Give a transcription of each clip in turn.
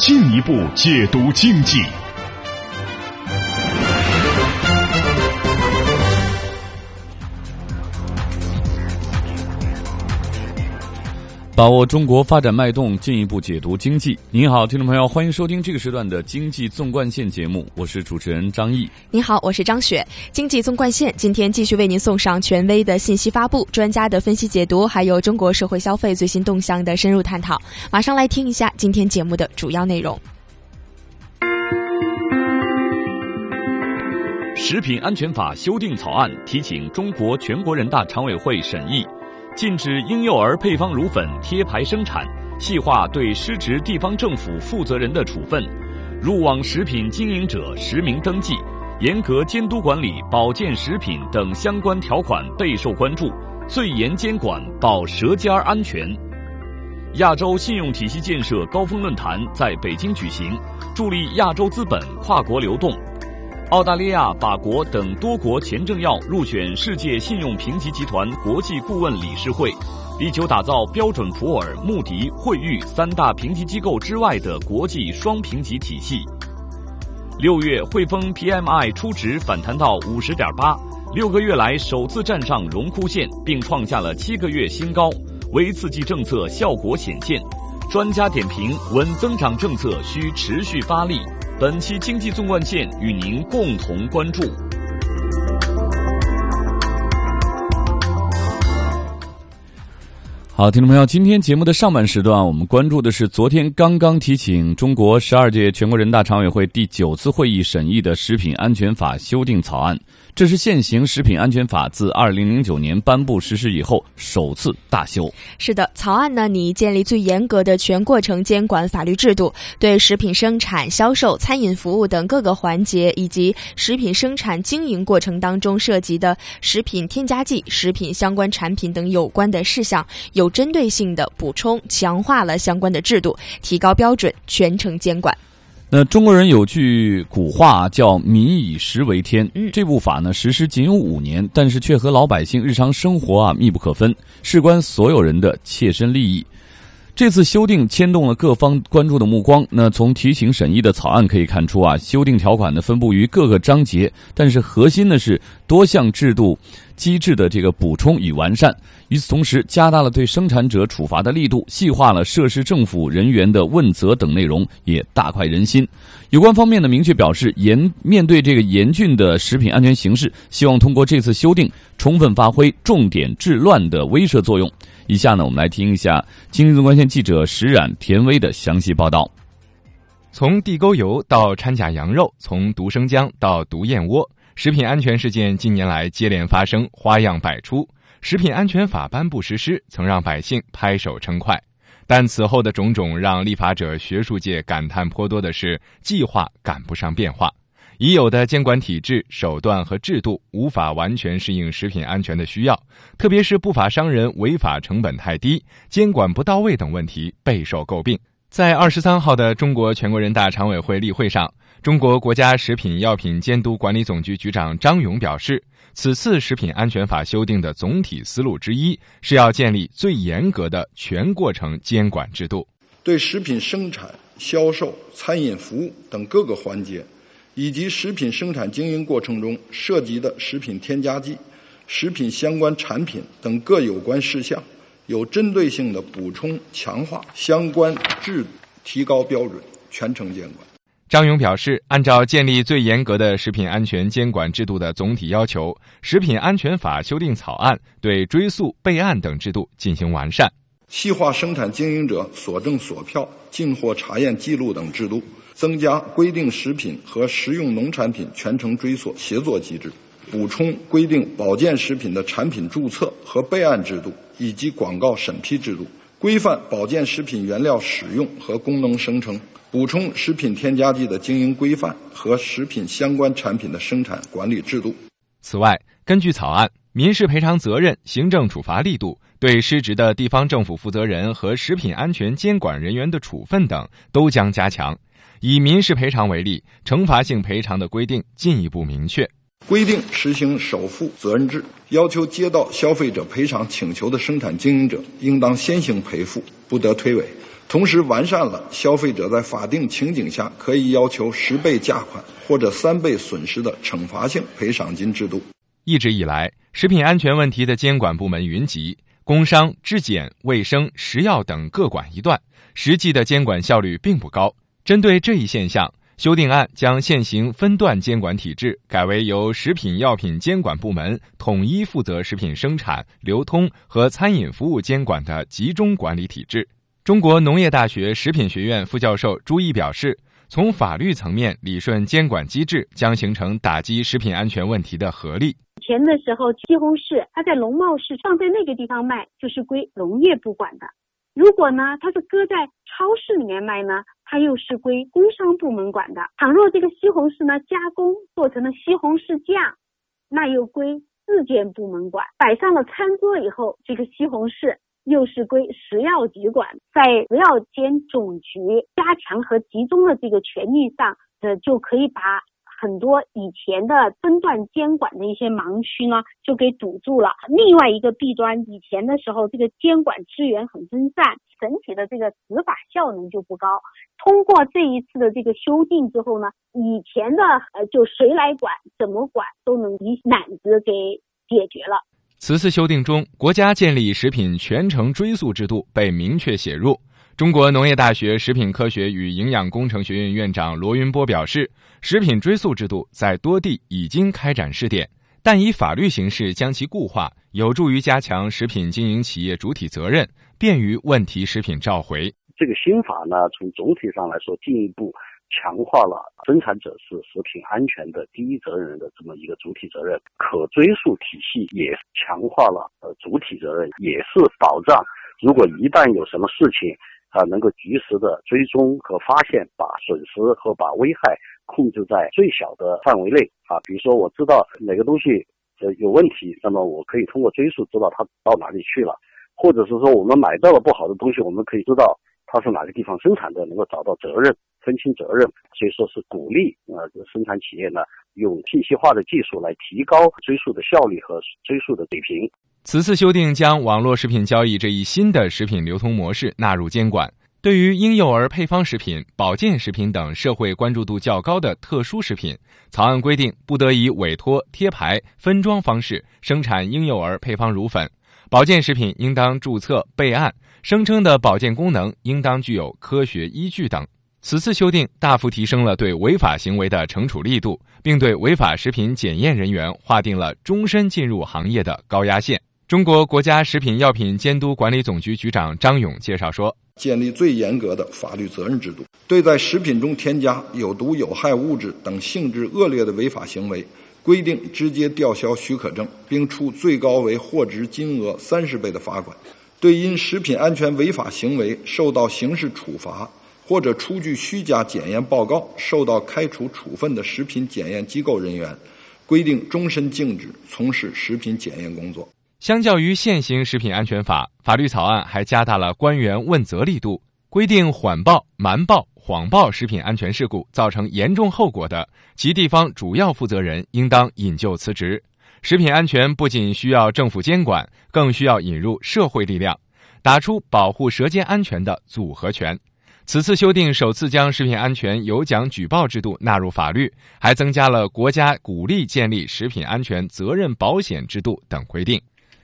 进一步解读经济。把握中国发展脉动，进一步解读经济。您好，听众朋友，欢迎收听这个时段的《经济纵贯线》节目，我是主持人张毅。您好，我是张雪。《经济纵贯线》今天继续为您送上权威的信息发布、专家的分析解读，还有中国社会消费最新动向的深入探讨。马上来听一下今天节目的主要内容。食品安全法修订草案提请中国全国人大常委会审议。禁止婴幼儿配方乳粉贴牌生产，细化对失职地方政府负责人的处分，入网食品经营者实名登记，严格监督管理保健食品等相关条款备受关注，最严监管保舌尖安全。亚洲信用体系建设高峰论坛在北京举行，助力亚洲资本跨国流动。澳大利亚、法国等多国前政要入选世界信用评级集团国际顾问理事会，力求打造标准普尔、穆迪、惠誉三大评级机构之外的国际双评级体系。六月汇丰 PMI 初值反弹到五十点八，六个月来首次站上荣枯线，并创下了七个月新高，微刺激政策效果显现。专家点评：稳增长政策需持续发力。本期经济纵贯线与您共同关注。好，听众朋友，今天节目的上半时段，我们关注的是昨天刚刚提请中国十二届全国人大常委会第九次会议审议的《食品安全法》修订草案。这是现行食品安全法自二零零九年颁布实施以后首次大修。是的，草案呢拟建立最严格的全过程监管法律制度，对食品生产、销售、餐饮服务等各个环节以及食品生产经营过程当中涉及的食品添加剂、食品相关产品等有关的事项，有针对性的补充强化了相关的制度，提高标准，全程监管。那中国人有句古话叫“民以食为天”，这部法呢实施仅有五年，但是却和老百姓日常生活啊密不可分，事关所有人的切身利益。这次修订牵动了各方关注的目光。那从提请审议的草案可以看出啊，修订条款呢分布于各个章节，但是核心呢是多项制度机制的这个补充与完善。与此同时，加大了对生产者处罚的力度，细化了涉事政府人员的问责等内容，也大快人心。有关方面呢，明确表示严面对这个严峻的食品安全形势，希望通过这次修订，充分发挥重点治乱的威慑作用。以下呢，我们来听一下今日纵贯线记者石冉、田威的详细报道。从地沟油到掺假羊肉，从毒生姜到毒燕窝，食品安全事件近年来接连发生，花样百出。食品安全法颁布实施，曾让百姓拍手称快，但此后的种种让立法者、学术界感叹颇多的是，计划赶不上变化，已有的监管体制、手段和制度无法完全适应食品安全的需要，特别是不法商人违法成本太低、监管不到位等问题备受诟病。在二十三号的中国全国人大常委会例会上，中国国家食品药品监督管理总局局长张勇表示。此次食品安全法修订的总体思路之一，是要建立最严格的全过程监管制度，对食品生产、销售、餐饮服务等各个环节，以及食品生产经营过程中涉及的食品添加剂、食品相关产品等各有关事项，有针对性的补充强化相关制，提高标准，全程监管。张勇表示，按照建立最严格的食品安全监管制度的总体要求，食品安全法修订草案对追诉、备案等制度进行完善，细化生产经营者所证所票、进货查验记录等制度，增加规定食品和食用农产品全程追溯协作机制，补充规定保健食品的产品注册和备案制度以及广告审批制度。规范保健食品原料使用和功能生成，补充食品添加剂的经营规范和食品相关产品的生产管理制度。此外，根据草案，民事赔偿责任、行政处罚力度、对失职的地方政府负责人和食品安全监管人员的处分等都将加强。以民事赔偿为例，惩罚性赔偿的规定进一步明确。规定实行首负责任制，要求接到消费者赔偿请求的生产经营者应当先行赔付，不得推诿。同时，完善了消费者在法定情景下可以要求十倍价款或者三倍损失的惩罚性赔偿金制度。一直以来，食品安全问题的监管部门云集，工商、质检、卫生、食药等各管一段，实际的监管效率并不高。针对这一现象，修订案将现行分段监管体制改为由食品药品监管部门统一负责食品生产、流通和餐饮服务监管的集中管理体制。中国农业大学食品学院副教授朱毅表示，从法律层面理顺监管机制，将形成打击食品安全问题的合力。以前的时候，西红柿它在农贸市放在那个地方卖，就是归农业部管的；如果呢，它是搁在超市里面卖呢？它又是归工商部门管的。倘若这个西红柿呢加工做成了西红柿酱，那又归质检部门管。摆上了餐桌以后，这个西红柿又是归食药局管。在食药监总局加强和集中的这个权利上，呃，就可以把。很多以前的分段监管的一些盲区呢，就给堵住了。另外一个弊端，以前的时候这个监管资源很分散，整体的这个执法效能就不高。通过这一次的这个修订之后呢，以前的呃就谁来管、怎么管都能一揽子给解决了。此次修订中，国家建立食品全程追溯制度被明确写入。中国农业大学食品科学与营养工程学院院长罗云波表示，食品追溯制度在多地已经开展试点，但以法律形式将其固化，有助于加强食品经营企业主体责任，便于问题食品召回。这个新法呢，从总体上来说，进一步强化了生产者是食品安全的第一责任人的这么一个主体责任，可追溯体系也强化了呃主体责任，也是保障如果一旦有什么事情。啊，能够及时的追踪和发现，把损失和把危害控制在最小的范围内啊。比如说，我知道哪个东西呃有问题，那么我可以通过追溯知道它到哪里去了，或者是说我们买到了不好的东西，我们可以知道它是哪个地方生产的，能够找到责任，分清责任。所以说是鼓励呃生产企业呢用信息化的技术来提高追溯的效率和追溯的水平。此次修订将网络食品交易这一新的食品流通模式纳入监管。对于婴幼儿配方食品、保健食品等社会关注度较高的特殊食品，草案规定不得以委托、贴牌、分装方式生产婴幼儿配方乳粉；保健食品应当注册备案，声称的保健功能应当具有科学依据等。此次修订大幅提升了对违法行为的惩处力度，并对违法食品检验人员划定了终身进入行业的高压线。中国国家食品药品监督管理总局局长张勇介绍说：“建立最严格的法律责任制度，对在食品中添加有毒有害物质等性质恶劣的违法行为，规定直接吊销许可证，并处最高为货值金额三十倍的罚款；对因食品安全违法行为受到刑事处罚或者出具虚假检验报告受到开除处分的食品检验机构人员，规定终身禁止从事食品检验工作。”相较于现行食品安全法，法律草案还加大了官员问责力度，规定缓报、瞒报、谎报食品安全事故造成严重后果的，其地方主要负责人应当引咎辞职。食品安全不仅需要政府监管，更需要引入社会力量，打出保护舌尖安全的组合拳。此次修订首次将食品安全有奖举报制度纳入法律，还增加了国家鼓励建立食品安全责任保险制度等规定。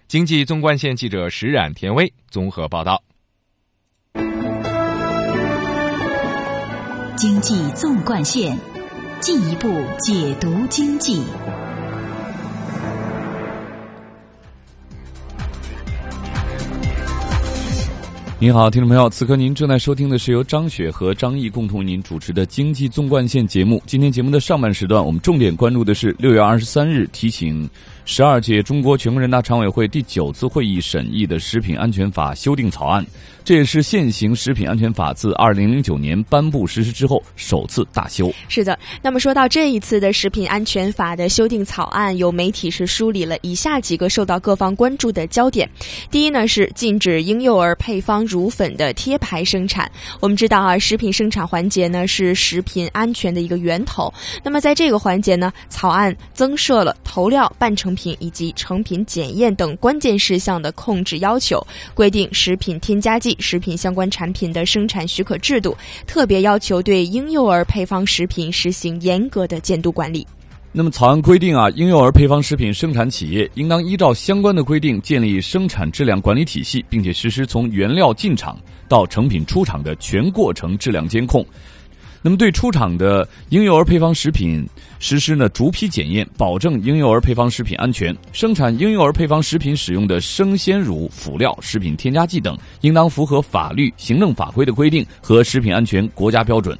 经济纵贯线记者石冉、田威综合报道。经济纵贯线，进一步解读经济。您好，听众朋友，此刻您正在收听的是由张雪和张毅共同为您主持的《经济纵贯线》节目。今天节目的上半时段，我们重点关注的是六月二十三日提醒。十二届中国全国人大常委会第九次会议审议的《食品安全法》修订草案，这也是现行食品安全法自二零零九年颁布实施之后首次大修。是的，那么说到这一次的食品安全法的修订草案，有媒体是梳理了以下几个受到各方关注的焦点。第一呢是禁止婴幼儿配方乳粉的贴牌生产。我们知道啊，食品生产环节呢是食品安全的一个源头。那么在这个环节呢，草案增设了投料、半成品以及成品检验等关键事项的控制要求，规定食品添加剂。食品相关产品的生产许可制度，特别要求对婴幼儿配方食品实行严格的监督管理。那么，草案规定啊，婴幼儿配方食品生产企业应当依照相关的规定建立生产质量管理体系，并且实施从原料进场到成品出厂的全过程质量监控。那么，对出厂的婴幼儿配方食品实施呢逐批检验，保证婴幼儿配方食品安全。生产婴幼儿配方食品使用的生鲜乳、辅料、食品添加剂等，应当符合法律、行政法规的规定和食品安全国家标准。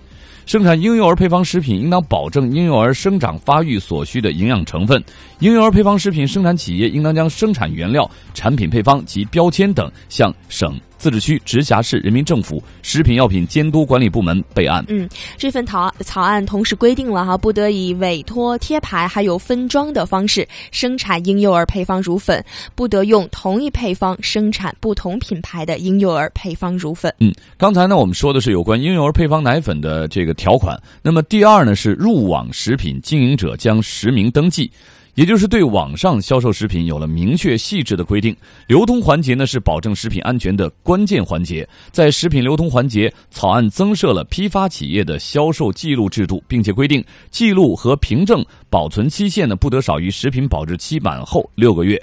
生产婴幼儿配方食品应当保证婴幼儿生长发育所需的营养成分。婴幼儿配方食品生产企业应当将生产原料、产品配方及标签等向省。自治区、直辖市人民政府食品药品监督管理部门备案。嗯，这份草草案同时规定了哈，不得以委托、贴牌还有分装的方式生产婴幼儿配方乳粉，不得用同一配方生产不同品牌的婴幼儿配方乳粉。嗯，刚才呢，我们说的是有关婴幼儿配方奶粉的这个条款。那么第二呢，是入网食品经营者将实名登记。也就是对网上销售食品有了明确细致的规定，流通环节呢是保证食品安全的关键环节。在食品流通环节，草案增设了批发企业的销售记录制度，并且规定记录和凭证保存期限呢不得少于食品保质期满后六个月，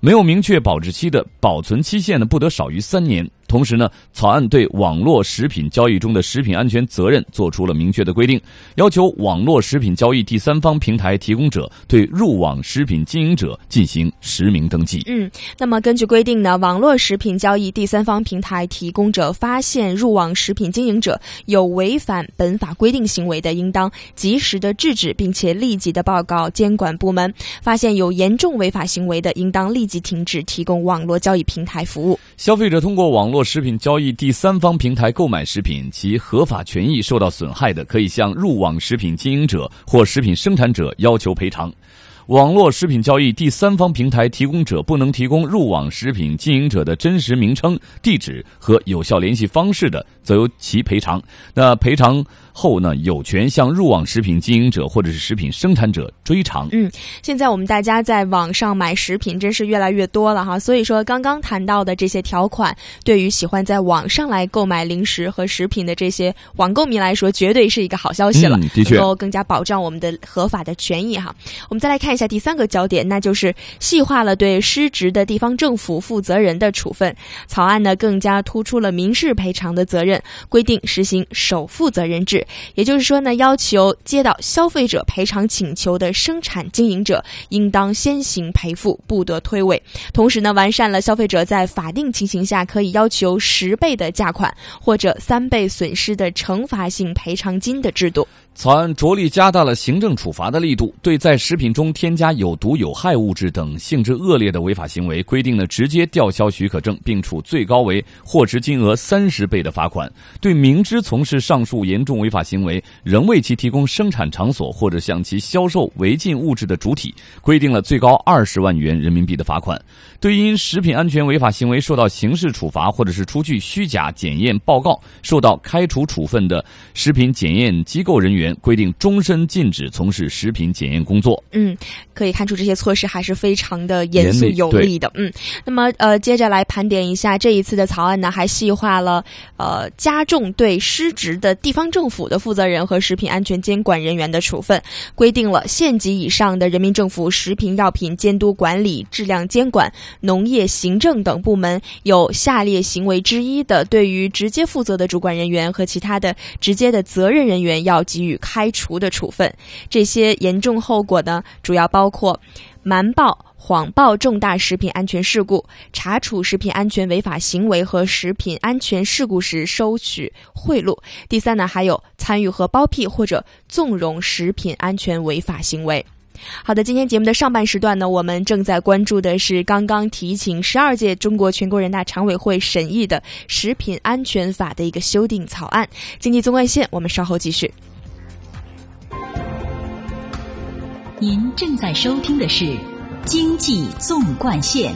没有明确保质期的保存期限呢不得少于三年。同时呢，草案对网络食品交易中的食品安全责任作出了明确的规定，要求网络食品交易第三方平台提供者对入网食品经营者进行实名登记。嗯，那么根据规定呢，网络食品交易第三方平台提供者发现入网食品经营者有违反本法规定行为的，应当及时的制止，并且立即的报告监管部门；发现有严重违法行为的，应当立即停止提供网络交易平台服务。消费者通过网络。食品交易第三方平台购买食品，其合法权益受到损害的，可以向入网食品经营者或食品生产者要求赔偿。网络食品交易第三方平台提供者不能提供入网食品经营者的真实名称、地址和有效联系方式的，则由其赔偿。那赔偿。后呢，有权向入网食品经营者或者是食品生产者追偿。嗯，现在我们大家在网上买食品真是越来越多了哈，所以说刚刚谈到的这些条款，对于喜欢在网上来购买零食和食品的这些网购迷来说，绝对是一个好消息了，的确，能够更加保障我们的合法的权益哈。我们再来看一下第三个焦点，那就是细化了对失职的地方政府负责人的处分。草案呢，更加突出了民事赔偿的责任，规定实行首负责任制。也就是说呢，要求接到消费者赔偿请求的生产经营者，应当先行赔付，不得推诿。同时呢，完善了消费者在法定情形下可以要求十倍的价款或者三倍损失的惩罚性赔偿金的制度。草案着力加大了行政处罚的力度，对在食品中添加有毒有害物质等性质恶劣的违法行为，规定了直接吊销许可证，并处最高为货值金额三十倍的罚款；对明知从事上述严重违法行为，仍为其提供生产场所或者向其销售违禁物质的主体，规定了最高二十万元人民币的罚款；对因食品安全违法行为受到刑事处罚或者是出具虚假检验报告受到开除处分的食品检验机构人员。规定终身禁止从事食品检验工作。嗯，可以看出这些措施还是非常的严肃有力的。嗯，那么呃，接着来盘点一下这一次的草案呢，还细化了呃加重对失职的地方政府的负责人和食品安全监管人员的处分，规定了县级以上的人民政府食品药品监督管理、质量监管、农业行政等部门有下列行为之一的，对于直接负责的主管人员和其他的直接的责任人员要给予。开除的处分，这些严重后果呢，主要包括瞒报、谎报重大食品安全事故、查处食品安全违法行为和食品安全事故时收取贿赂。第三呢，还有参与和包庇或者纵容食品安全违法行为。好的，今天节目的上半时段呢，我们正在关注的是刚刚提请十二届中国全国人大常委会审议的《食品安全法》的一个修订草案。经济纵贯线，我们稍后继续。您正在收听的是《经济纵贯线》。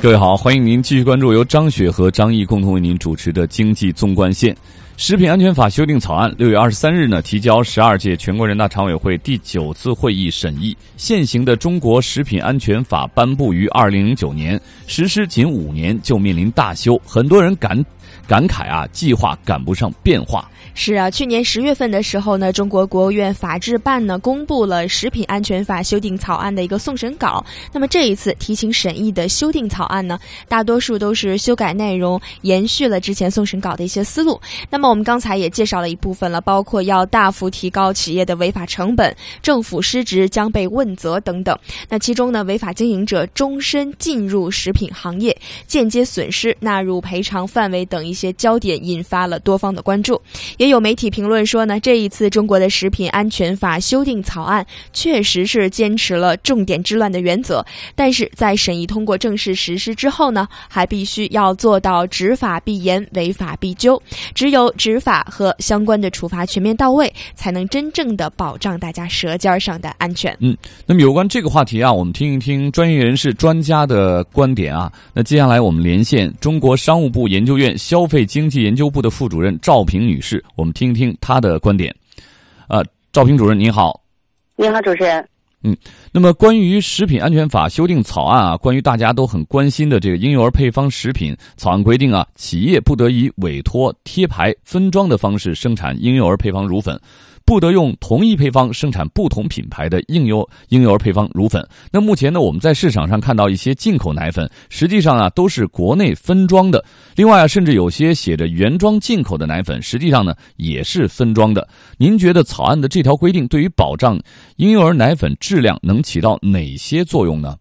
各位好，欢迎您继续关注由张雪和张毅共同为您主持的《经济纵贯线》。食品安全法修订草案六月二十三日呢提交十二届全国人大常委会第九次会议审议。现行的中国食品安全法颁布于二零零九年，实施仅五年就面临大修，很多人感感慨啊，计划赶不上变化。是啊，去年十月份的时候呢，中国国务院法制办呢公布了《食品安全法》修订草案的一个送审稿。那么这一次提请审议的修订草案呢，大多数都是修改内容延续了之前送审稿的一些思路。那么我们刚才也介绍了一部分了，包括要大幅提高企业的违法成本，政府失职将被问责等等。那其中呢，违法经营者终身进入食品行业，间接损失纳入赔偿范围等一些焦点，引发了多方的关注。也有媒体评论说呢，这一次中国的食品安全法修订草案确实是坚持了重点治乱的原则，但是在审议通过正式实施之后呢，还必须要做到执法必严、违法必究。只有执法和相关的处罚全面到位，才能真正的保障大家舌尖上的安全。嗯，那么有关这个话题啊，我们听一听专业人士、专家的观点啊。那接下来我们连线中国商务部研究院消费经济研究部的副主任赵平女士。我们听一听他的观点，呃，赵平主任您好，您好，主持人。嗯，那么关于食品安全法修订草案啊，关于大家都很关心的这个婴幼儿配方食品草案规定啊，企业不得以委托、贴牌、分装的方式生产婴幼儿配方乳粉。不得用同一配方生产不同品牌的婴幼婴幼儿配方乳粉。那目前呢，我们在市场上看到一些进口奶粉，实际上啊都是国内分装的。另外啊，甚至有些写着原装进口的奶粉，实际上呢也是分装的。您觉得草案的这条规定对于保障婴幼儿奶粉质量能起到哪些作用呢？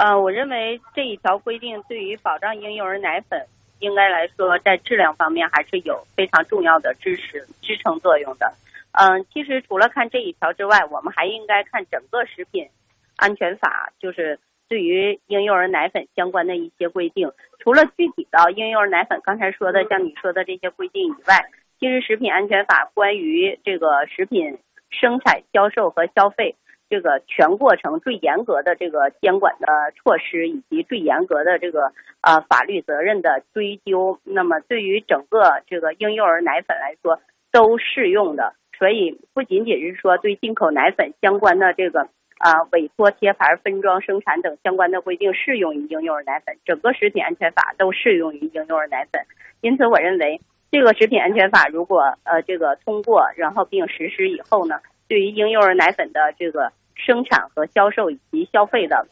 呃，我认为这一条规定对于保障婴幼儿奶粉。应该来说，在质量方面还是有非常重要的支持支撑作用的。嗯，其实除了看这一条之外，我们还应该看整个食品安全法，就是对于婴幼儿奶粉相关的一些规定。除了具体的婴幼儿奶粉刚才说的像你说的这些规定以外，其实食品安全法关于这个食品生产、销售和消费。这个全过程最严格的这个监管的措施，以及最严格的这个呃法律责任的追究，那么对于整个这个婴幼儿奶粉来说都适用的。所以不仅仅是说对进口奶粉相关的这个啊委托、贴牌、分装、生产等相关的规定适用于婴幼儿奶粉，整个食品安全法都适用于婴幼儿奶粉。因此，我认为这个食品安全法如果呃这个通过，然后并实施以后呢，对于婴幼儿奶粉的这个。生产和销售以及消费的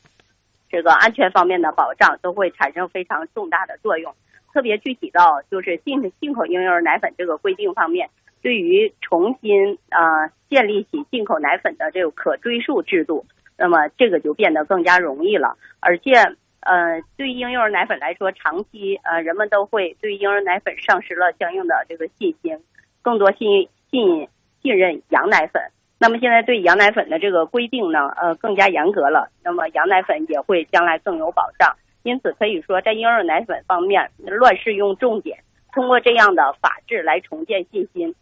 这个安全方面的保障都会产生非常重大的作用。特别具体到就是进进口婴幼儿奶粉这个规定方面，对于重新啊建立起进口奶粉的这个可追溯制度，那么这个就变得更加容易了。而且呃，对于婴幼儿奶粉来说，长期呃人们都会对婴儿奶粉丧失了相应的这个信心，更多信信信任羊奶粉。那么现在对羊奶粉的这个规定呢，呃，更加严格了。那么羊奶粉也会将来更有保障。因此可以说，在婴儿奶粉方面，乱世用重点，通过这样的法制来重建信心。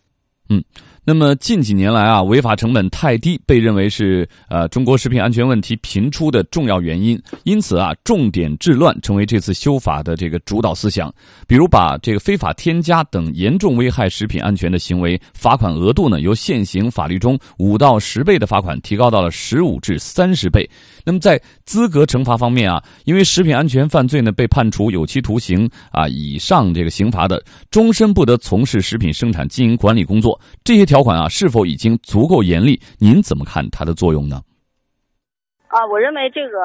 嗯。那么近几年来啊，违法成本太低，被认为是呃中国食品安全问题频出的重要原因。因此啊，重点治乱成为这次修法的这个主导思想。比如把这个非法添加等严重危害食品安全的行为，罚款额度呢由现行法律中五到十倍的罚款提高到了十五至三十倍。那么在资格惩罚方面啊，因为食品安全犯罪呢被判处有期徒刑啊以上这个刑罚的，终身不得从事食品生产经营管理工作。这些条。条款啊，是否已经足够严厉？您怎么看它的作用呢？啊，我认为这个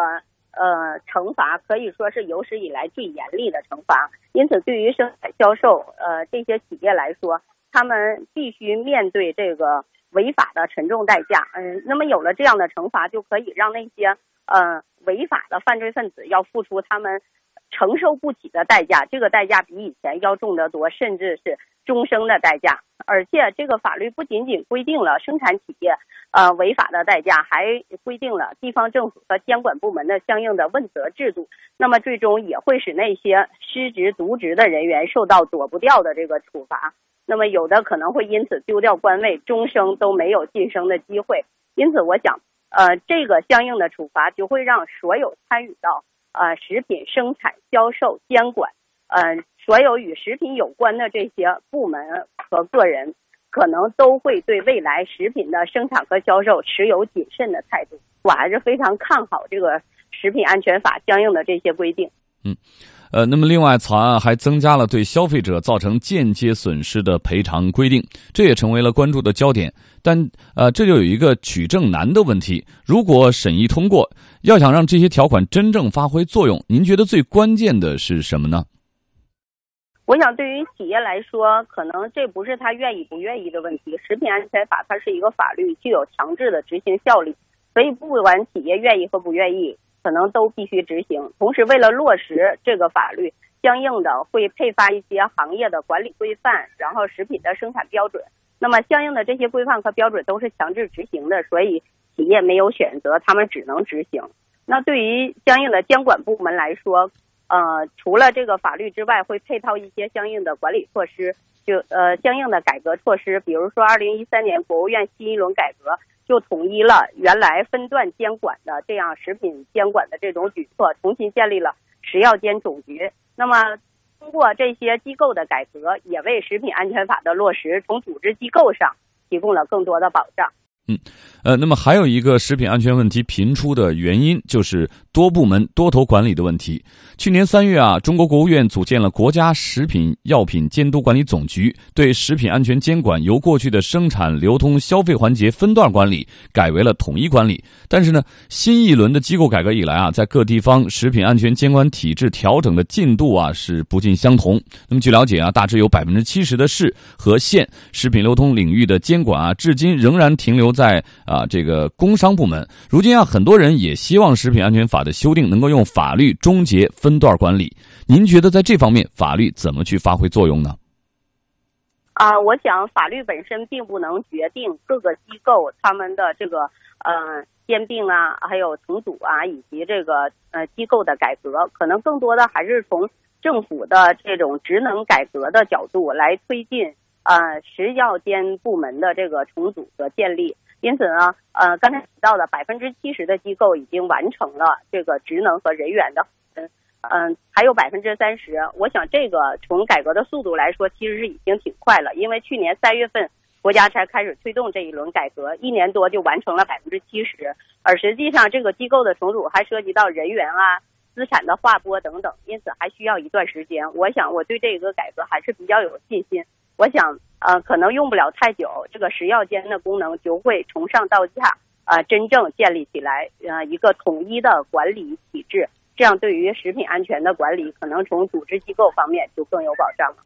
呃惩罚可以说是有史以来最严厉的惩罚。因此，对于生产销售呃这些企业来说，他们必须面对这个违法的沉重代价。嗯，那么有了这样的惩罚，就可以让那些呃违法的犯罪分子要付出他们承受不起的代价。这个代价比以前要重得多，甚至是终生的代价。而且这个法律不仅仅规定了生产企业呃违法的代价，还规定了地方政府和监管部门的相应的问责制度。那么最终也会使那些失职渎职的人员受到躲不掉的这个处罚。那么有的可能会因此丢掉官位，终生都没有晋升的机会。因此，我想，呃，这个相应的处罚就会让所有参与到呃食品生产、销售、监管，呃，所有与食品有关的这些部门和个人，可能都会对未来食品的生产和销售持有谨慎的态度。我还是非常看好这个食品安全法相应的这些规定。嗯。呃，那么另外，草案还增加了对消费者造成间接损失的赔偿规定，这也成为了关注的焦点。但呃，这就有一个取证难的问题：如果审议通过，要想让这些条款真正发挥作用，您觉得最关键的是什么呢？我想，对于企业来说，可能这不是他愿意不愿意的问题。食品安全法它是一个法律，具有强制的执行效力，所以不管企业愿意和不愿意。可能都必须执行。同时，为了落实这个法律，相应的会配发一些行业的管理规范，然后食品的生产标准。那么，相应的这些规范和标准都是强制执行的，所以企业没有选择，他们只能执行。那对于相应的监管部门来说，呃，除了这个法律之外，会配套一些相应的管理措施，就呃相应的改革措施，比如说，二零一三年国务院新一轮改革。就统一了原来分段监管的这样食品监管的这种举措，重新建立了食药监总局。那么，通过这些机构的改革，也为食品安全法的落实从组织机构上提供了更多的保障。嗯，呃，那么还有一个食品安全问题频出的原因，就是多部门多头管理的问题。去年三月啊，中国国务院组建了国家食品药品监督管理总局，对食品安全监管由过去的生产、流通、消费环节分段管理，改为了统一管理。但是呢，新一轮的机构改革以来啊，在各地方食品安全监管体制调整的进度啊是不尽相同。那么据了解啊，大致有百分之七十的市和县食品流通领域的监管啊，至今仍然停留在啊这个工商部门。如今啊，很多人也希望食品安全法的修订能够用法律终结分。段管理，您觉得在这方面法律怎么去发挥作用呢？啊，我想法律本身并不能决定各个机构他们的这个呃兼并啊，还有重组啊，以及这个呃机构的改革，可能更多的还是从政府的这种职能改革的角度来推进呃食药监部门的这个重组和建立。因此呢，呃，刚才提到的百分之七十的机构已经完成了这个职能和人员的。嗯，还有百分之三十，我想这个从改革的速度来说，其实是已经挺快了。因为去年三月份，国家才开始推动这一轮改革，一年多就完成了百分之七十。而实际上，这个机构的重组还涉及到人员啊、资产的划拨等等，因此还需要一段时间。我想，我对这个改革还是比较有信心。我想，呃，可能用不了太久，这个食药监的功能就会从上到下，呃，真正建立起来，呃，一个统一的管理体制。这样，对于食品安全的管理，可能从组织机构方面就更有保障了。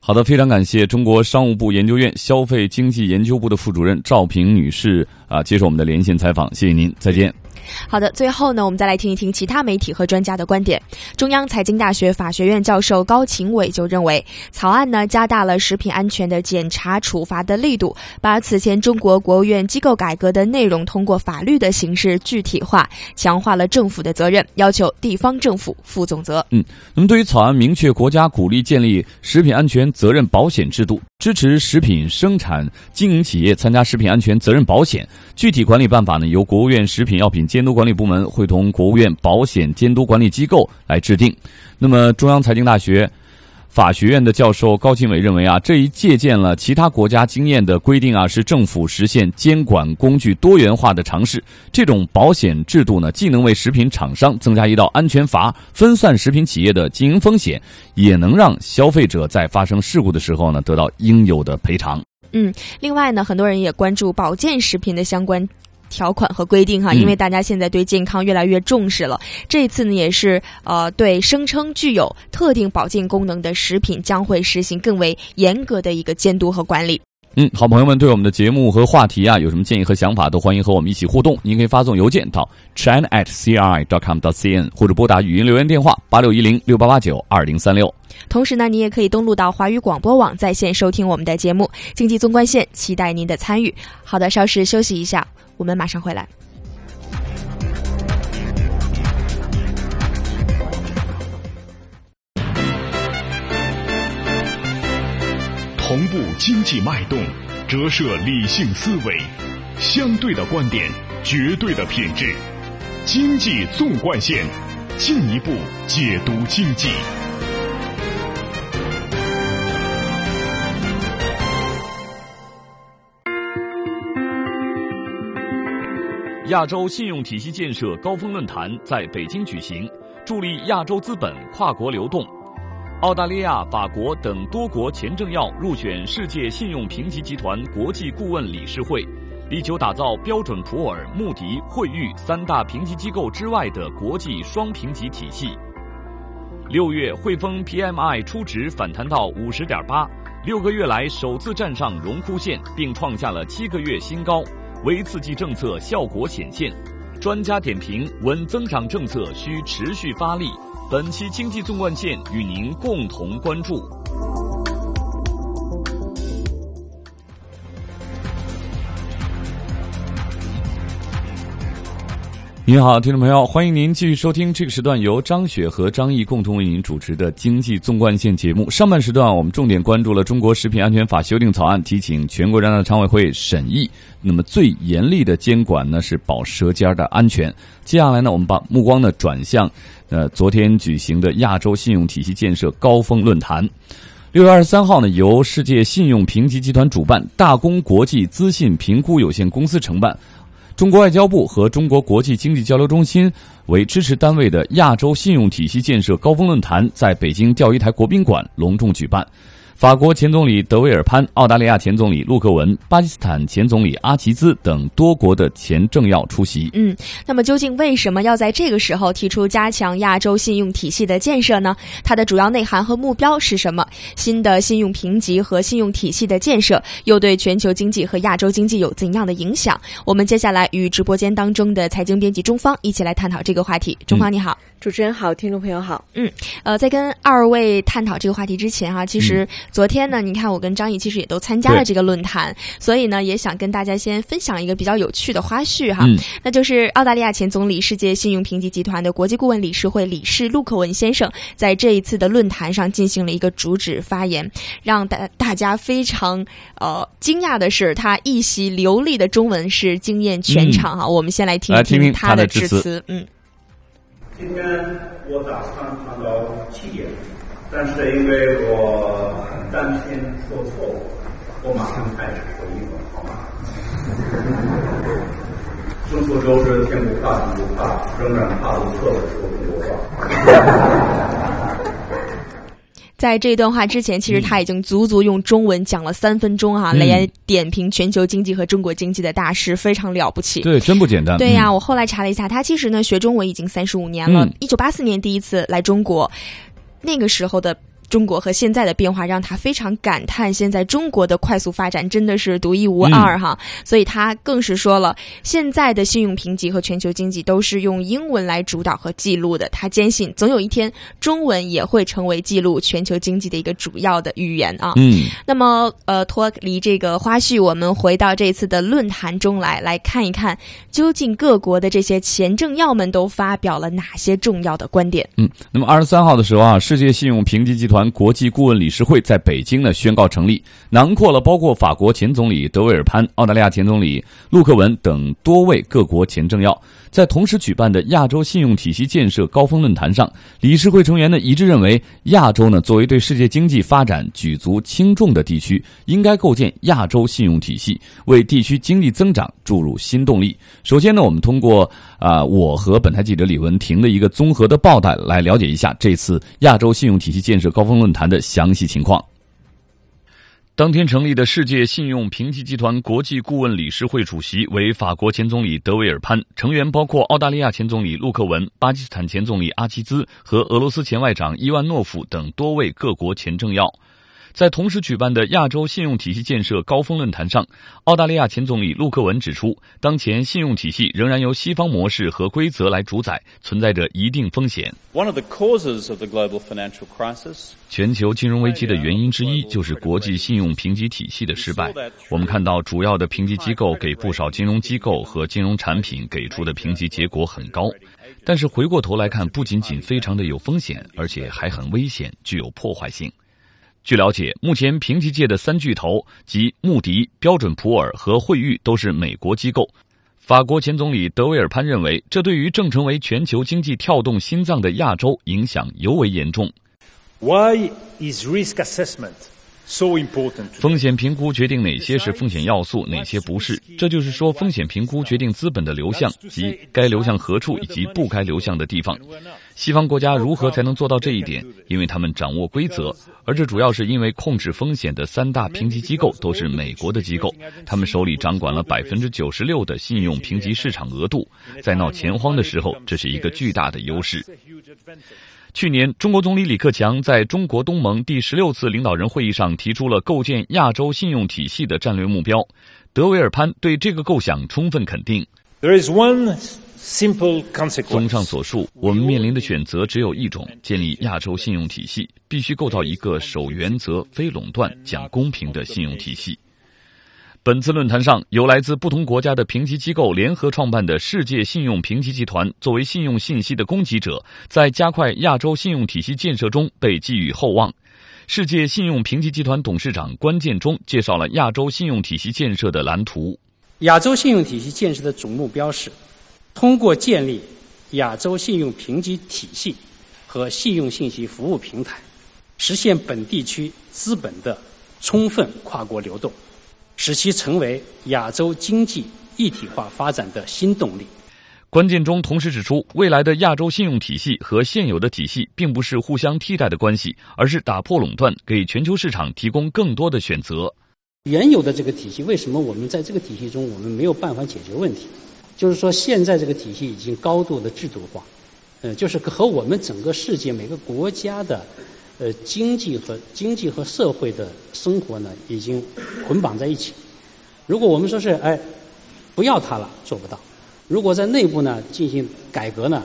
好的，非常感谢中国商务部研究院消费经济研究部的副主任赵平女士啊，接受我们的连线采访，谢谢您，再见。好的，最后呢，我们再来听一听其他媒体和专家的观点。中央财经大学法学院教授高勤伟就认为，草案呢加大了食品安全的检查处罚的力度，把此前中国国务院机构改革的内容通过法律的形式具体化，强化了政府的责任，要求地方政府负总责。嗯，那么对于草案明确国家鼓励建立食品安全责任保险制度，支持食品生产经营企业参加食品安全责任保险，具体管理办法呢由国务院食品药品。监督管理部门会同国务院保险监督管理机构来制定。那么，中央财经大学法学院的教授高勤伟认为啊，这一借鉴了其他国家经验的规定啊，是政府实现监管工具多元化的尝试。这种保险制度呢，既能为食品厂商增加一道安全阀，分散食品企业的经营风险，也能让消费者在发生事故的时候呢，得到应有的赔偿。嗯，另外呢，很多人也关注保健食品的相关。条款和规定哈，因为大家现在对健康越来越重视了。这次呢，也是呃，对声称具有特定保健功能的食品将会实行更为严格的一个监督和管理。嗯，好朋友们对我们的节目和话题啊有什么建议和想法，都欢迎和我们一起互动。您可以发送邮件到 china at cri dot com dot cn，或者拨打语音留言电话八六一零六八八九二零三六。同时呢，你也可以登录到华语广播网在线收听我们的节目《经济纵贯线》，期待您的参与。好的，稍事休息一下，我们马上回来。同步经济脉动，折射理性思维，相对的观点，绝对的品质。经济纵贯线，进一步解读经济。亚洲信用体系建设高峰论坛在北京举行，助力亚洲资本跨国流动。澳大利亚、法国等多国前政要入选世界信用评级集团国际顾问理事会，力求打造标准普尔、穆迪、惠誉三大评级机构之外的国际双评级体系。六月，汇丰 PMI 初值反弹到五十点八，六个月来首次站上荣枯线，并创下了七个月新高，微刺激政策效果显现。专家点评：稳增长政策需持续发力。本期经济纵贯线与您共同关注。您好，听众朋友，欢迎您继续收听这个时段由张雪和张毅共同为您主持的经济纵贯线节目。上半时段，我们重点关注了中国食品安全法修订草案提请全国人大常委会审议。那么最严厉的监管呢是保舌尖的安全。接下来呢，我们把目光呢转向呃昨天举行的亚洲信用体系建设高峰论坛。六月二十三号呢，由世界信用评级集团主办，大公国际资信评估有限公司承办。中国外交部和中国国际经济交流中心为支持单位的亚洲信用体系建设高峰论坛在北京钓鱼台国宾馆隆重举办。法国前总理德维尔潘、澳大利亚前总理陆克文、巴基斯坦前总理阿齐兹等多国的前政要出席。嗯，那么究竟为什么要在这个时候提出加强亚洲信用体系的建设呢？它的主要内涵和目标是什么？新的信用评级和信用体系的建设又对全球经济和亚洲经济有怎样的影响？我们接下来与直播间当中的财经编辑中方一起来探讨这个话题。中方你好，主持人好，听众朋友好。嗯，呃，在跟二位探讨这个话题之前哈，其实。昨天呢，你看我跟张毅其实也都参加了这个论坛，所以呢，也想跟大家先分享一个比较有趣的花絮哈，那就是澳大利亚前总理、世界信用评级集团的国际顾问理事会理事陆克文先生在这一次的论坛上进行了一个主旨发言，让大大家非常呃惊讶的是，他一席流利的中文是惊艳全场哈。我们先来听一听他的致辞，嗯。今天我打算谈到七点。但是因为我很担心说错误，我马上开始说英文，好吗？众所周知，天不怕地不怕，仍然怕的说中国话。在这段话之前，其实他已经足足用中文讲了三分钟哈，来点评全球经济和中国经济的大师，非常了不起。对，真不简单。对呀，我后来查了一下，他其实呢学中文已经三十五年了，一九八四年第一次来中国。那个时候的。中国和现在的变化让他非常感叹，现在中国的快速发展真的是独一无二哈，所以他更是说了，现在的信用评级和全球经济都是用英文来主导和记录的。他坚信，总有一天中文也会成为记录全球经济的一个主要的语言啊。嗯，那么呃，脱离这个花絮，我们回到这次的论坛中来，来看一看究竟各国的这些前政要们都发表了哪些重要的观点。嗯，那么二十三号的时候啊，世界信用评级集团。国际顾问理事会在北京呢宣告成立，囊括了包括法国前总理德维尔潘、澳大利亚前总理陆克文等多位各国前政要。在同时举办的亚洲信用体系建设高峰论坛上，理事会成员呢一致认为，亚洲呢作为对世界经济发展举足轻重的地区，应该构建亚洲信用体系，为地区经济增长注入新动力。首先呢，我们通过啊我和本台记者李文婷的一个综合的报道来了解一下这次亚洲信用体系建设高峰论坛的详细情况。当天成立的世界信用评级集团国际顾问理事会主席为法国前总理德维尔潘，成员包括澳大利亚前总理陆克文、巴基斯坦前总理阿齐兹和俄罗斯前外长伊万诺夫等多位各国前政要。在同时举办的亚洲信用体系建设高峰论坛上，澳大利亚前总理陆克文指出，当前信用体系仍然由西方模式和规则来主宰，存在着一定风险。全球金融危机的原因之一就是国际信用评级体系的失败。我们看到，主要的评级机构给不少金融机构和金融产品给出的评级结果很高，但是回过头来看，不仅仅非常的有风险，而且还很危险，具有破坏性。据了解，目前评级界的三巨头即穆迪、标准普尔和惠誉都是美国机构。法国前总理德维尔潘认为，这对于正成为全球经济跳动心脏的亚洲影响尤为严重。Why is risk assessment 风险评估决定哪些是风险要素，哪些不是。这就是说，风险评估决定资本的流向及该流向何处以及不该流向的地方。西方国家如何才能做到这一点？因为他们掌握规则，而这主要是因为控制风险的三大评级机构都是美国的机构，他们手里掌管了百分之九十六的信用评级市场额度，在闹钱荒的时候，这是一个巨大的优势。去年，中国总理李克强在中国东盟第十六次领导人会议上提出了构建亚洲信用体系的战略目标，德维尔潘对这个构想充分肯定。There is one simple consequence. 综上所述，我们面临的选择只有一种：建立亚洲信用体系，必须构造一个守原则、非垄断、讲公平的信用体系。本次论坛上，由来自不同国家的评级机构联合创办的世界信用评级集团，作为信用信息的供给者，在加快亚洲信用体系建设中被寄予厚望。世界信用评级集团董事长关建中介绍了亚洲信用体系建设的蓝图。亚洲信用体系建设的总目标是，通过建立亚洲信用评级体系和信用信息服务平台，实现本地区资本的充分跨国流动。使其成为亚洲经济一体化发展的新动力。关键中同时指出，未来的亚洲信用体系和现有的体系并不是互相替代的关系，而是打破垄断，给全球市场提供更多的选择。原有的这个体系，为什么我们在这个体系中我们没有办法解决问题？就是说，现在这个体系已经高度的制度化，呃，就是和我们整个世界每个国家的。呃，经济和经济和社会的生活呢，已经捆绑在一起。如果我们说是哎，不要它了，做不到；如果在内部呢进行改革呢，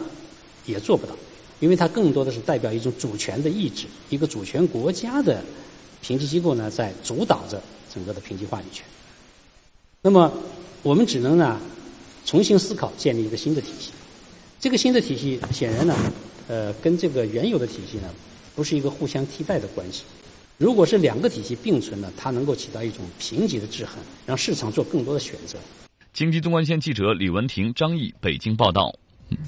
也做不到，因为它更多的是代表一种主权的意志，一个主权国家的评级机构呢，在主导着整个的评级话语权。那么，我们只能呢重新思考，建立一个新的体系。这个新的体系显然呢，呃，跟这个原有的体系呢。不是一个互相替代的关系。如果是两个体系并存呢，它能够起到一种平级的制衡，让市场做更多的选择。经济纵贯线记者李文婷、张毅北京报道。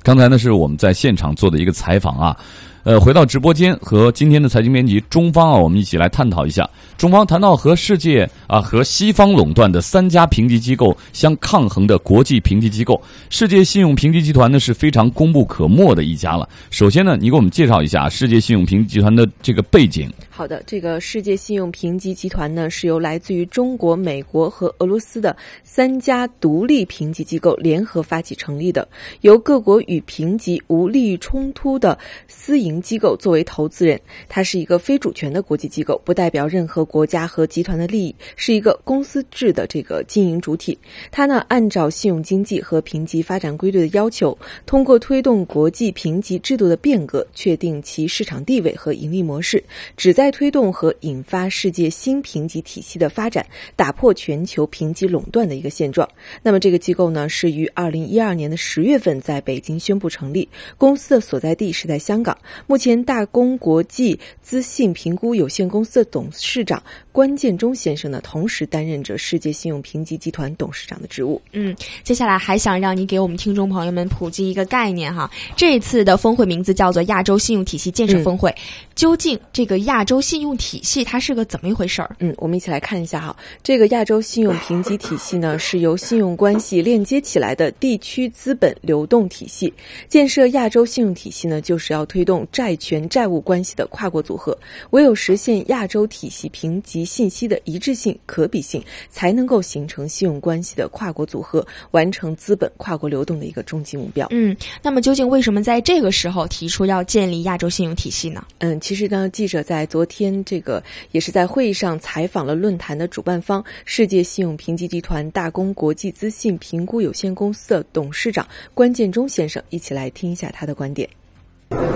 刚才呢是我们在现场做的一个采访啊。呃，回到直播间和今天的财经编辑中方啊，我们一起来探讨一下。中方谈到和世界啊和西方垄断的三家评级机构相抗衡的国际评级机构，世界信用评级集团呢是非常功不可没的一家了。首先呢，你给我们介绍一下世界信用评级集团的这个背景。好的，这个世界信用评级集团呢是由来自于中国、美国和俄罗斯的三家独立评级机构联合发起成立的，由各国与评级无利益冲突的私营。机构作为投资人，它是一个非主权的国际机构，不代表任何国家和集团的利益，是一个公司制的这个经营主体。它呢，按照信用经济和评级发展规律的要求，通过推动国际评级制度的变革，确定其市场地位和盈利模式，旨在推动和引发世界新评级体系的发展，打破全球评级垄断的一个现状。那么，这个机构呢，是于二零一二年的十月份在北京宣布成立，公司的所在地是在香港。目前，大公国际资信评估有限公司的董事长关建中先生呢，同时担任着世界信用评级集团董事长的职务。嗯，接下来还想让你给我们听众朋友们普及一个概念哈，这一次的峰会名字叫做亚洲信用体系建设峰会，究竟这个亚洲信用体系它是个怎么一回事儿？嗯，我们一起来看一下哈，这个亚洲信用评级体系呢，是由信用关系链接起来的地区资本流动体系。建设亚洲信用体系呢，就是要推动。债权债务关系的跨国组合。唯有实现亚洲体系评级信息的一致性、可比性，才能够形成信用关系的跨国组合，完成资本跨国流动的一个终极目标。嗯，那么究竟为什么在这个时候提出要建立亚洲信用体系呢？嗯，其实呢，记者在昨昨天这个也是在会议上采访了论坛的主办方世界信用评级集团大公国际资信评估有限公司的董事长关建忠先生，一起来听一下他的观点。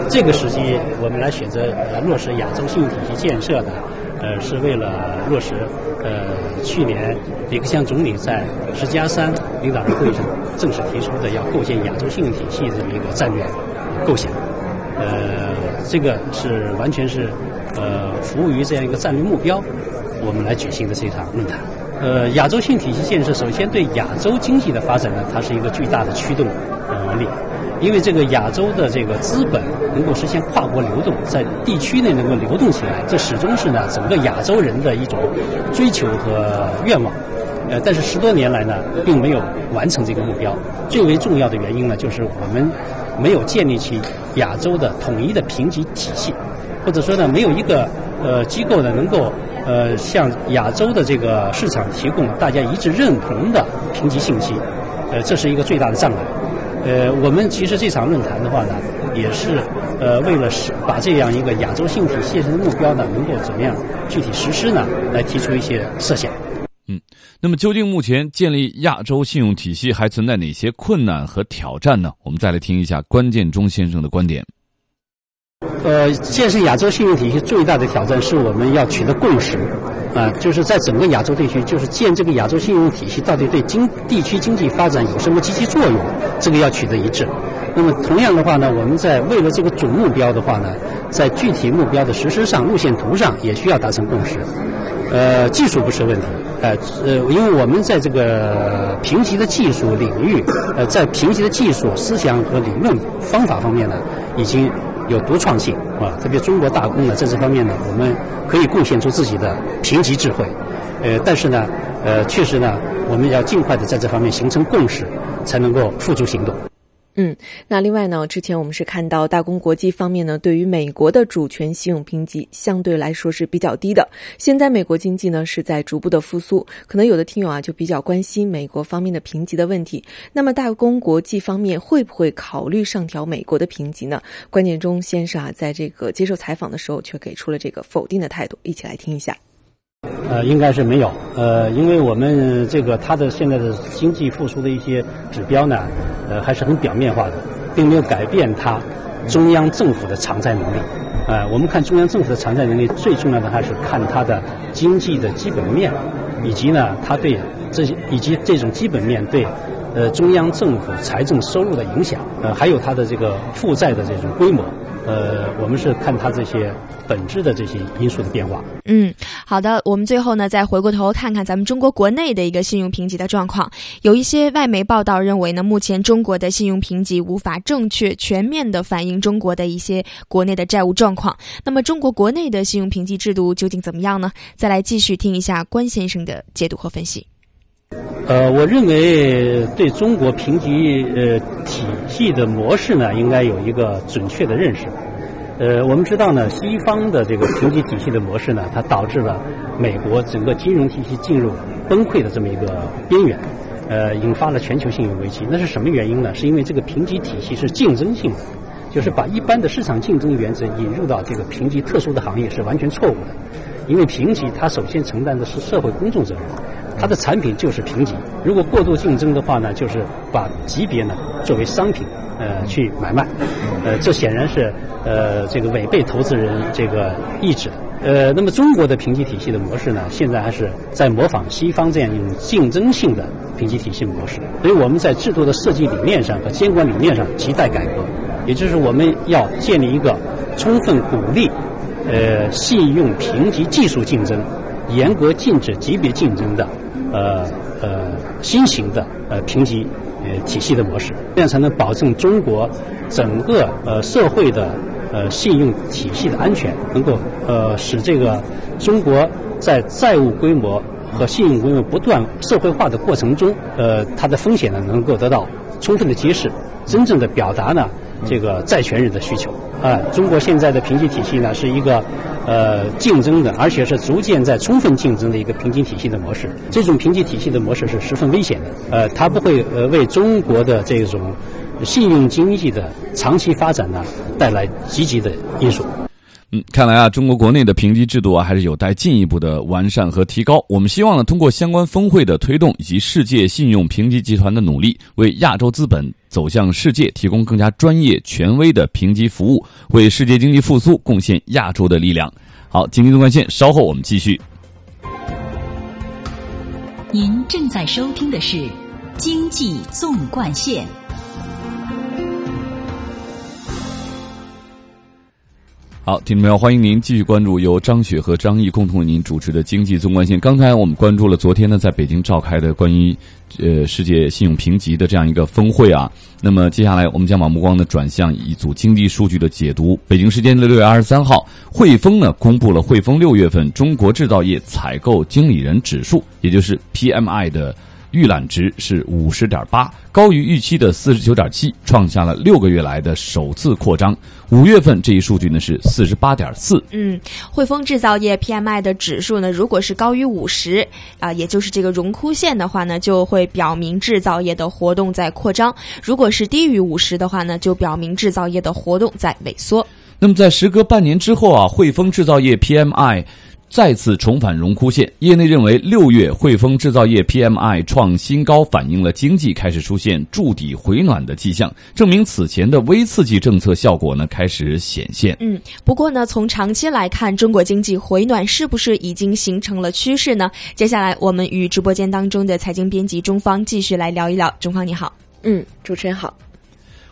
这个时机，我们来选择呃落实亚洲信用体系建设的，呃，是为了落实呃去年李克强总理在十加三领导人会议上正式提出的要构建亚洲信用体系这么一个战略构想。呃，这个是完全是呃服务于这样一个战略目标，我们来举行的这场论坛。呃，亚洲性体系建设首先对亚洲经济的发展呢，它是一个巨大的驱动呃力。因为这个亚洲的这个资本能够实现跨国流动，在地区内能够流动起来，这始终是呢整个亚洲人的一种追求和愿望。呃，但是十多年来呢，并没有完成这个目标。最为重要的原因呢，就是我们没有建立起亚洲的统一的评级体系，或者说呢，没有一个呃机构呢能够呃向亚洲的这个市场提供大家一致认同的评级信息。呃，这是一个最大的障碍。呃，我们其实这场论坛的话呢，也是呃为了实把这样一个亚洲信用体系的目标呢，能够怎么样具体实施呢，来提出一些设想。嗯，那么究竟目前建立亚洲信用体系还存在哪些困难和挑战呢？我们再来听一下关建中先生的观点。呃，建设亚洲信用体系最大的挑战是我们要取得共识。啊，就是在整个亚洲地区，就是建这个亚洲信用体系到底对经地区经济发展有什么积极作用，这个要取得一致。那么同样的话呢，我们在为了这个总目标的话呢，在具体目标的实施上、路线图上也需要达成共识。呃，技术不是问题，呃呃，因为我们在这个评级的技术领域，呃，在评级的技术、思想和理论方法方面呢，已经。有独创性啊，特别中国大工呢，在这方面呢，我们可以贡献出自己的评级智慧。呃，但是呢，呃，确实呢，我们要尽快的在这方面形成共识，才能够付诸行动。嗯，那另外呢，之前我们是看到大公国际方面呢，对于美国的主权信用评级相对来说是比较低的。现在美国经济呢是在逐步的复苏，可能有的听友啊就比较关心美国方面的评级的问题。那么大公国际方面会不会考虑上调美国的评级呢？关键中先生啊，在这个接受采访的时候却给出了这个否定的态度，一起来听一下。呃，应该是没有。呃，因为我们这个它的现在的经济复苏的一些指标呢，呃，还是很表面化的，并没有改变它中央政府的偿债能力。呃，我们看中央政府的偿债能力，最重要的还是看它的经济的基本面，以及呢，它对这些以及这种基本面对呃中央政府财政收入的影响，呃，还有它的这个负债的这种规模。呃，我们是看它这些本质的这些因素的变化。嗯，好的，我们最后呢，再回过头看看咱们中国国内的一个信用评级的状况。有一些外媒报道认为呢，目前中国的信用评级无法正确、全面的反映中国的一些国内的债务状况。那么，中国国内的信用评级制度究竟怎么样呢？再来继续听一下关先生的解读和分析。呃，我认为对中国评级呃体系的模式呢，应该有一个准确的认识。呃，我们知道呢，西方的这个评级体系的模式呢，它导致了美国整个金融体系进入崩溃的这么一个边缘，呃，引发了全球信用危机。那是什么原因呢？是因为这个评级体系是竞争性的，就是把一般的市场竞争原则引入到这个评级特殊的行业是完全错误的。因为评级它首先承担的是社会公众责任。它的产品就是评级，如果过度竞争的话呢，就是把级别呢作为商品，呃，去买卖，呃，这显然是呃这个违背投资人这个意志的。呃，那么中国的评级体系的模式呢，现在还是在模仿西方这样一种竞争性的评级体系模式，所以我们在制度的设计理念上和监管理念上亟待改革，也就是我们要建立一个充分鼓励呃信用评级技术竞争，严格禁止级别竞争的。呃呃，新型的呃评级呃体系的模式，这样才能保证中国整个呃社会的呃信用体系的安全，能够呃使这个中国在债务规模和信用规模不断社会化的过程中，呃它的风险呢能够得到充分的揭示，真正的表达呢这个债权人的需求。啊，中国现在的评级体系呢，是一个呃竞争的，而且是逐渐在充分竞争的一个评级体系的模式。这种评级体系的模式是十分危险的，呃，它不会呃为中国的这种信用经济的长期发展呢带来积极的因素。嗯，看来啊，中国国内的评级制度啊，还是有待进一步的完善和提高。我们希望呢，通过相关峰会的推动，以及世界信用评级集团的努力，为亚洲资本走向世界提供更加专业、权威的评级服务，为世界经济复苏贡献亚洲的力量。好，经济纵贯线，稍后我们继续。您正在收听的是《经济纵贯线》。好，听众朋友，欢迎您继续关注由张雪和张毅共同为您主持的经济纵贯线。刚才我们关注了昨天呢，在北京召开的关于呃世界信用评级的这样一个峰会啊。那么接下来我们将把目光呢转向一组经济数据的解读。北京时间的六月二十三号，汇丰呢公布了汇丰六月份中国制造业采购经理人指数，也就是 PMI 的。预览值是五十点八，高于预期的四十九点七，创下了六个月来的首次扩张。五月份这一数据呢是四十八点四。嗯，汇丰制造业 PMI 的指数呢，如果是高于五十啊，也就是这个荣枯线的话呢，就会表明制造业的活动在扩张；如果是低于五十的话呢，就表明制造业的活动在萎缩。那么在时隔半年之后啊，汇丰制造业 PMI。再次重返荣枯线，业内认为六月汇丰制造业 PMI 创新高，反映了经济开始出现筑底回暖的迹象，证明此前的微刺激政策效果呢开始显现。嗯，不过呢，从长期来看，中国经济回暖是不是已经形成了趋势呢？接下来我们与直播间当中的财经编辑中方继续来聊一聊。中方你好，嗯，主持人好。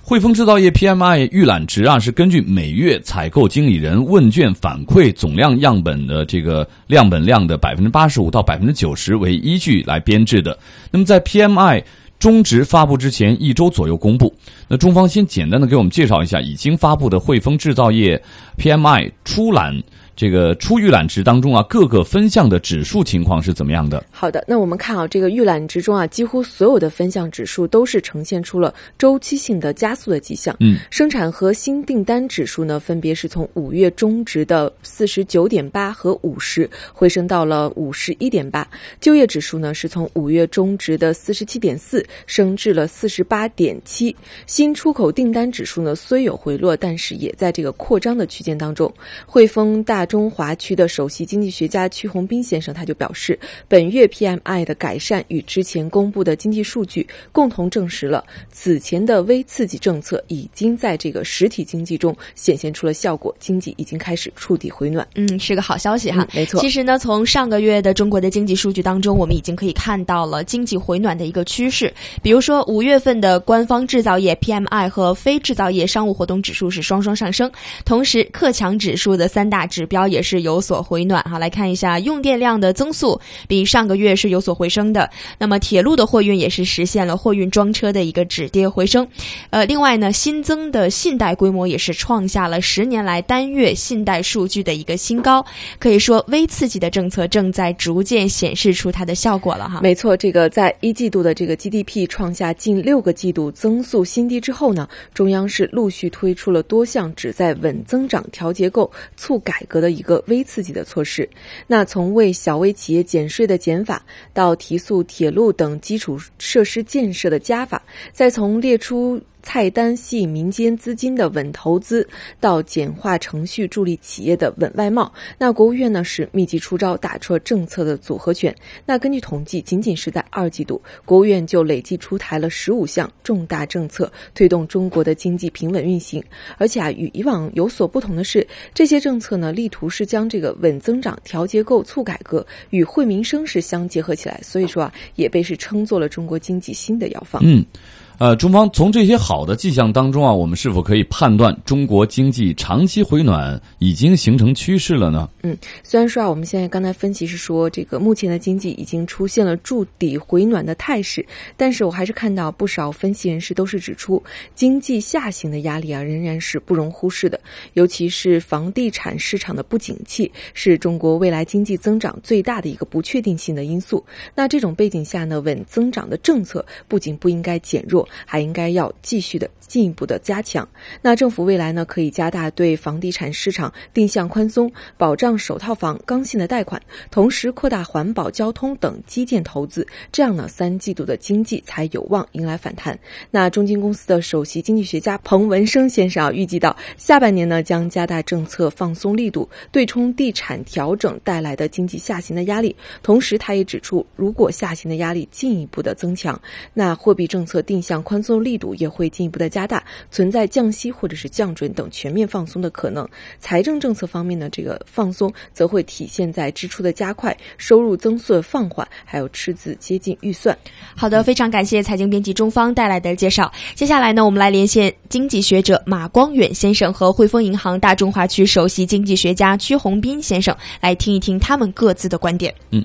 汇丰制造业 PMI 预览值啊，是根据每月采购经理人问卷反馈总量样本的这个样本量的百分之八十五到百分之九十为依据来编制的。那么在 PMI 中值发布之前一周左右公布。那中方先简单的给我们介绍一下已经发布的汇丰制造业 PMI 初览。这个初预览值当中啊，各个分项的指数情况是怎么样的？好的，那我们看啊，这个预览值中啊，几乎所有的分项指数都是呈现出了周期性的加速的迹象。嗯，生产和新订单指数呢，分别是从五月中值的四十九点八和五十回升到了五十一点八。就业指数呢，是从五月中值的四十七点四升至了四十八点七。新出口订单指数呢，虽有回落，但是也在这个扩张的区间当中。汇丰大中华区的首席经济学家曲宏斌先生他就表示，本月 PMI 的改善与之前公布的经济数据共同证实了此前的微刺激政策已经在这个实体经济中显现出了效果，经济已经开始触底回暖。嗯，是个好消息哈。没错。其实呢，从上个月的中国的经济数据当中，我们已经可以看到了经济回暖的一个趋势。比如说，五月份的官方制造业 PMI 和非制造业商务活动指数是双双上升，同时克强指数的三大指标。也是有所回暖哈，来看一下用电量的增速比上个月是有所回升的。那么铁路的货运也是实现了货运装车的一个止跌回升。呃，另外呢，新增的信贷规模也是创下了十年来单月信贷数据的一个新高。可以说，微刺激的政策正在逐渐显示出它的效果了哈。没错，这个在一季度的这个 GDP 创下近六个季度增速新低之后呢，中央是陆续推出了多项旨在稳增长、调结构、促改革的。一个微刺激的措施，那从为小微企业减税的减法，到提速铁路等基础设施建设的加法，再从列出。菜单吸引民间资金的稳投资，到简化程序助力企业的稳外贸，那国务院呢是密集出招，打出了政策的组合拳。那根据统计，仅仅是在二季度，国务院就累计出台了十五项重大政策，推动中国的经济平稳运行。而且啊，与以往有所不同的是，这些政策呢，力图是将这个稳增长、调结构、促改革与惠民生是相结合起来。所以说啊，也被是称作了中国经济新的药方。嗯。呃，中方从这些好的迹象当中啊，我们是否可以判断中国经济长期回暖已经形成趋势了呢？嗯，虽然说啊，我们现在刚才分析是说这个目前的经济已经出现了筑底回暖的态势，但是我还是看到不少分析人士都是指出，经济下行的压力啊仍然是不容忽视的，尤其是房地产市场的不景气是中国未来经济增长最大的一个不确定性的因素。那这种背景下呢，稳增长的政策不仅不应该减弱。还应该要继续的进一步的加强。那政府未来呢，可以加大对房地产市场定向宽松，保障首套房刚性的贷款，同时扩大环保、交通等基建投资，这样呢，三季度的经济才有望迎来反弹。那中金公司的首席经济学家彭文生先生啊，预计到下半年呢，将加大政策放松力度，对冲地产调整带来的经济下行的压力。同时，他也指出，如果下行的压力进一步的增强，那货币政策定向宽松力度也会进一步的加大，存在降息或者是降准等全面放松的可能。财政政策方面呢，这个放松则会体现在支出的加快、收入增速的放缓，还有赤字接近预算。好的，非常感谢财经编辑中方带来的介绍。接下来呢，我们来连线经济学者马光远先生和汇丰银行大中华区首席经济学家曲宏斌先生，来听一听他们各自的观点。嗯。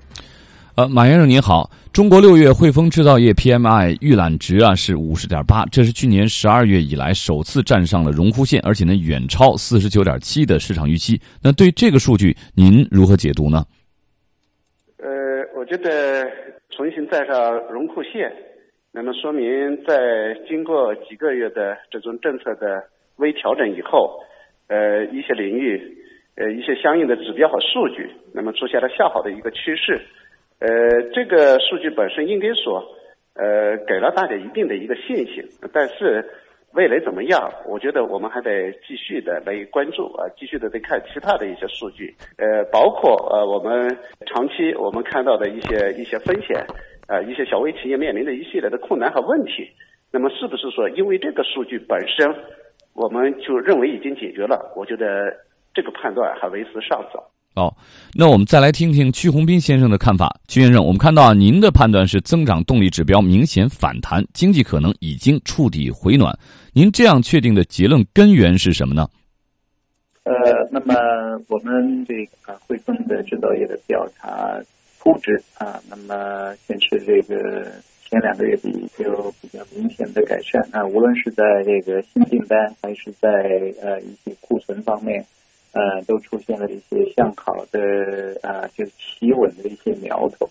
呃，马先生您好，中国六月汇丰制造业 PMI 预览值啊是五十点八，这是去年十二月以来首次站上了荣枯线，而且呢远超四十九点七的市场预期。那对这个数据您如何解读呢？呃，我觉得重新站上荣枯线，那么说明在经过几个月的这种政策的微调整以后，呃，一些领域，呃，一些相应的指标和数据，那么出现了向好的一个趋势。呃，这个数据本身应该说，呃，给了大家一定的一个信心。但是未来怎么样？我觉得我们还得继续的来关注啊，继续的得看其他的一些数据。呃，包括呃我们长期我们看到的一些一些风险啊，一些小微企业面临的一系列的困难和问题。那么是不是说因为这个数据本身，我们就认为已经解决了？我觉得这个判断还为时尚早。好，那我们再来听听曲宏斌先生的看法。曲先生，我们看到啊，您的判断是增长动力指标明显反弹，经济可能已经触底回暖。您这样确定的结论根源是什么呢？呃，那么我们这个汇丰的制造业的调查估值啊，那么显示这个前两个月比就比较明显的改善啊，无论是在这个新订单还是在呃一些库存方面。呃，都出现了一些向好的啊，就是企稳的一些苗头。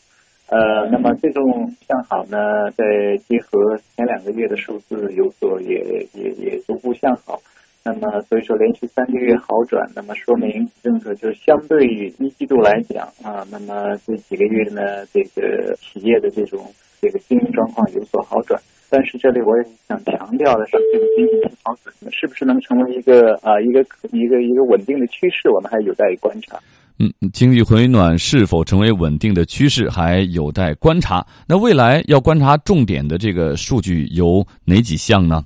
呃，那么这种向好呢，在结合前两个月的数字有所也也也逐步向好。那么所以说连续三个月好转，那么说明政策就相对于一季度来讲啊，那么这几个月呢，这个企业的这种这个经营状况有所好转。但是这里我也想强调的是，这个经济好转是不是能成为一个啊一个一个一个稳定的趋势，我们还有待于观察。嗯，经济回暖是否成为稳定的趋势还有待观察。那未来要观察重点的这个数据有哪几项呢？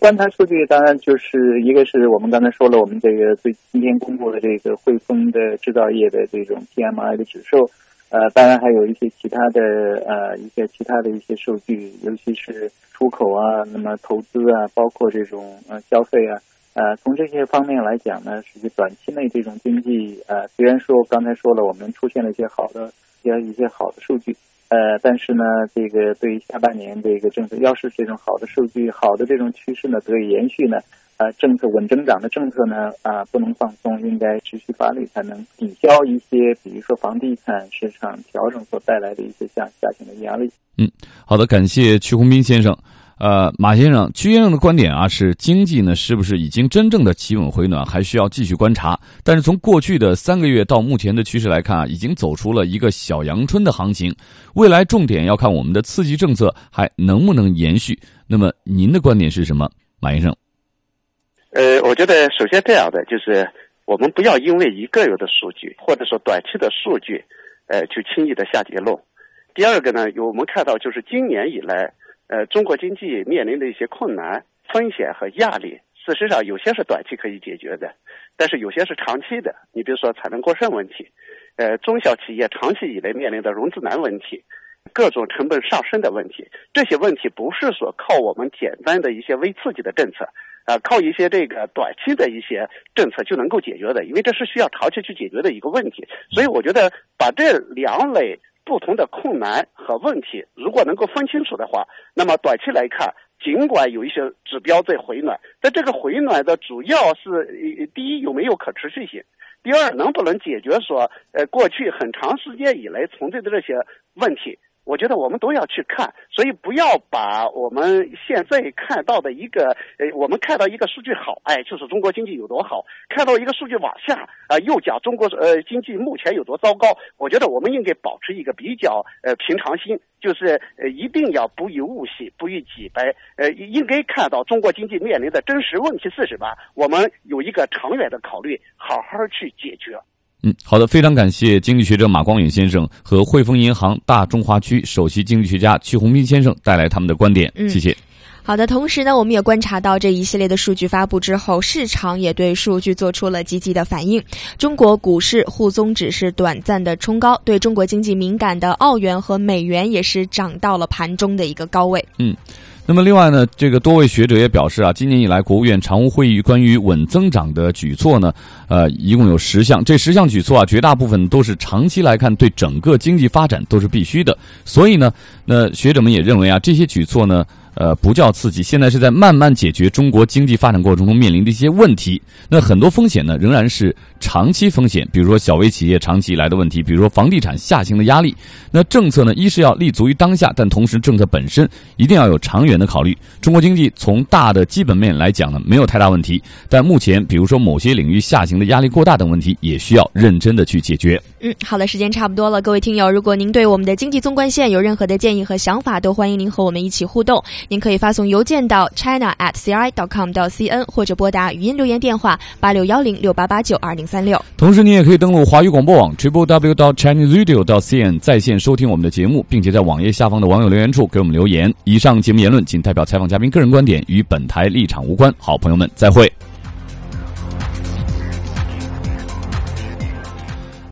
观察数据当然就是一个是我们刚才说了，我们这个最今天公布的这个汇丰的制造业的这种 PMI 的指数。呃，当然还有一些其他的呃一些其他的一些数据，尤其是出口啊，那么投资啊，包括这种呃消费啊，呃，从这些方面来讲呢，实际短期内这种经济呃，虽然说刚才说了，我们出现了一些好的一些一些好的数据，呃，但是呢，这个对于下半年这个政策，要是这种好的数据、好的这种趋势呢得以延续呢。呃，政策稳增长的政策呢，啊，不能放松，应该持续发力，才能抵消一些，比如说房地产市场调整所带来的一些下下行的压力。嗯，好的，感谢曲宏斌先生。呃，马先生，曲先生的观点啊，是经济呢是不是已经真正的企稳回暖，还需要继续观察。但是从过去的三个月到目前的趋势来看啊，已经走出了一个小阳春的行情。未来重点要看我们的刺激政策还能不能延续。那么您的观点是什么，马先生？呃，我觉得首先这样的就是，我们不要因为一个月的数据或者说短期的数据，呃，去轻易的下结论。第二个呢，有我们看到就是今年以来，呃，中国经济面临的一些困难、风险和压力，事实上有些是短期可以解决的，但是有些是长期的。你比如说产能过剩问题，呃，中小企业长期以来面临的融资难问题。各种成本上升的问题，这些问题不是说靠我们简单的一些微刺激的政策，啊，靠一些这个短期的一些政策就能够解决的，因为这是需要长期去解决的一个问题。所以我觉得把这两类不同的困难和问题，如果能够分清楚的话，那么短期来看，尽管有一些指标在回暖，但这个回暖的主要是第一有没有可持续性，第二能不能解决说呃过去很长时间以来存在的这些问题。我觉得我们都要去看，所以不要把我们现在看到的一个，呃，我们看到一个数据好，哎，就是中国经济有多好；看到一个数据往下，啊、又讲中国呃经济目前有多糟糕。我觉得我们应该保持一个比较呃平常心，就是呃一定要不以物喜，不以己悲，呃，应该看到中国经济面临的真实问题是什么，我们有一个长远的考虑，好好去解决。嗯，好的，非常感谢经济学者马光远先生和汇丰银行大中华区首席经济学家曲宏斌先生带来他们的观点，嗯谢谢。好的，同时呢，我们也观察到这一系列的数据发布之后，市场也对数据做出了积极的反应。中国股市沪综指是短暂的冲高，对中国经济敏感的澳元和美元也是涨到了盘中的一个高位。嗯，那么另外呢，这个多位学者也表示啊，今年以来国务院常务会议关于稳增长的举措呢，呃，一共有十项，这十项举措啊，绝大部分都是长期来看对整个经济发展都是必须的。所以呢，那学者们也认为啊，这些举措呢。呃，不叫刺激，现在是在慢慢解决中国经济发展过程中面临的一些问题。那很多风险呢，仍然是长期风险，比如说小微企业长期以来的问题，比如说房地产下行的压力。那政策呢，一是要立足于当下，但同时政策本身一定要有长远的考虑。中国经济从大的基本面来讲呢，没有太大问题，但目前比如说某些领域下行的压力过大等问题，也需要认真的去解决。嗯，好的，时间差不多了，各位听友，如果您对我们的经济纵贯线有任何的建议和想法，都欢迎您和我们一起互动。您可以发送邮件到 china at ci dot com 到 cn，或者拨打语音留言电话八六幺零六八八九二零三六。同时，您也可以登录华语广播网 triple w dot chinese radio dot cn 在线收听我们的节目，并且在网页下方的网友留言处给我们留言。以上节目言论仅代表采访嘉宾个人观点，与本台立场无关。好，朋友们，再会。